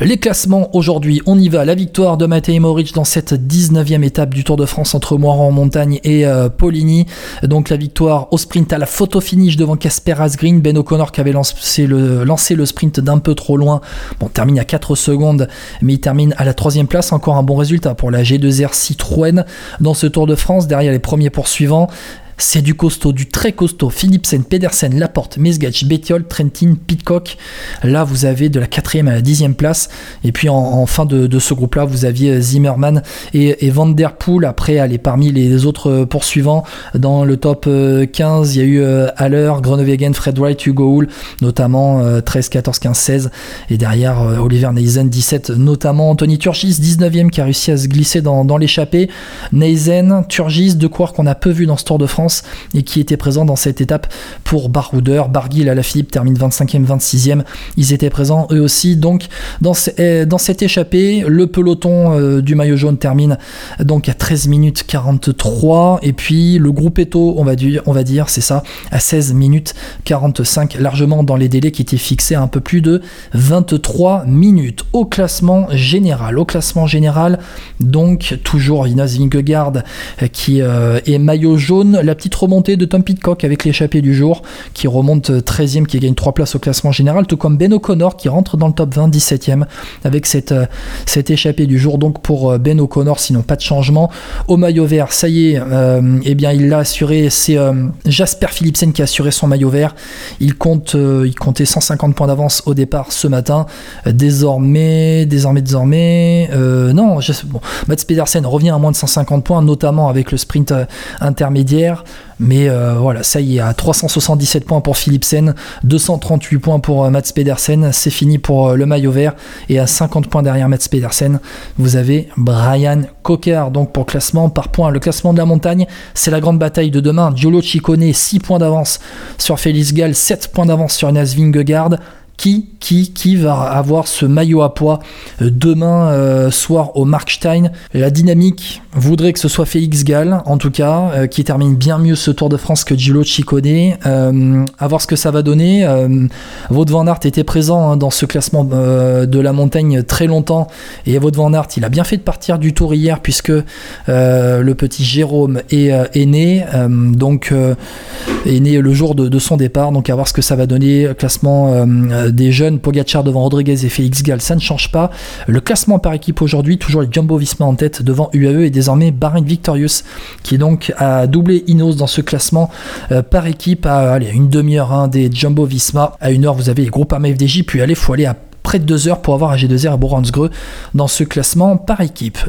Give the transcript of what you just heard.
Les classements aujourd'hui, on y va. La victoire de Matej Moric dans cette 19e étape du Tour de France entre Moiran en montagne et euh, Poligny. Donc la victoire au sprint à la photo finish devant Casper Asgreen. Ben O'Connor qui avait lancé le, sprint d'un peu trop loin. Bon, termine à 4 secondes, mais il termine à la troisième place. Encore un bon résultat pour la G2R Citroën dans ce Tour de France. Derrière les premiers poursuivants, c'est du costaud, du très costaud. Philipsen, Pedersen, Laporte, Mesgach, Bettiol, Trentin, Pitcock. Là, vous avez de la quatrième à la dixième place. Et puis en, fin de, ce groupe-là, vous aviez Zimmerman et, Van Der Poel. Après, aller parmi les autres poursuivants, dans le top 15, euh, il y a eu euh, Haller, Groenewegen, Fred Wright, Hugo Hull, notamment 13, 14, 15, 16. Et derrière, euh, Oliver Neisen, 17, notamment Anthony Turgis, 19e, qui a réussi à se glisser dans, l'échappée. Neisen, Turgis, de quoi qu'on a peu vu dans ce Tour de France et qui était présent dans cette étape pour Baroudeur. Barguil à la Philippe termine 25e, 26e. Ils étaient présents eux aussi. Donc dans, eh, cette échappée, le peloton euh, du maillot jaune termine donc à 13 minutes 43 et puis le groupe Eto, on va dire, on va dire c'est ça, à 16 minutes 45, largement dans les délais qui étaient fixés à un peu plus de 23 minutes. Au classement général, au classement général, donc toujours Inas Vingegaard qui euh, est maillot jaune. La petite remontée de Tom Pitcock avec l'échappée du jour, qui remonte 13e, qui gagne 3 places au classement général, tout comme Ben O'Connor qui rentre dans le top 20, 17e, avec cette, euh, cette échappée du jour. Donc pour euh, Ben O'Connor, sinon pas de changement. Au maillot vert, ça y est, euh, eh bien il l'a assuré, c'est Jasper Philipsen qui a assuré son maillot vert. Il, compte, il comptait 150 points d'avance au départ ce matin. désormais, désormais, désormais, non, bon, Mats Pedersen revient à moins de 150 points, notamment avec le sprint intermédiaire. Mais euh, voilà, ça y est, à 377 points pour Philipsen, 238 points pour euh, Mats Pedersen, c'est fini pour euh, le maillot vert. Et à 50 points derrière Mats Pedersen, vous avez Brian Cocker. Donc pour classement par points, le classement de la montagne, c'est la grande bataille de demain. Giolo Ciccone, 6 points d'avance sur Félix Gall, 7 points d'avance sur Nas Vingegaard qui, qui, va avoir ce maillot à poids euh, demain euh, soir au Markstein La dynamique voudrait que ce soit Félix Gall, en tout cas, euh, qui termine bien mieux ce Tour de France que Gilo Ciccone. à voir ce que ça va donner. Wout van était présent hein, dans ce classement de la montagne très longtemps. Et Wout van il a bien fait de partir du Tour hier, puisque le petit Jérôme est, est né. donc, est né le jour de, de, son départ. Donc, à voir ce que ça va donner. Classement euh, des jeunes, Pogacar devant Rodriguez et Félix Gall, ça ne change pas. Le classement par équipe aujourd'hui, toujours les Jumbo Visma en tête devant UAE et désormais Bahrain Victorious, qui est donc à doubler Inos dans ce classement euh, par équipe à une demi-heure hein, des Jumbo Visma. À une heure, vous avez les groupes AMFDJ, puis allez, faut aller à près de deux heures pour avoir un G2R à Boransgreux dans ce classement par équipe.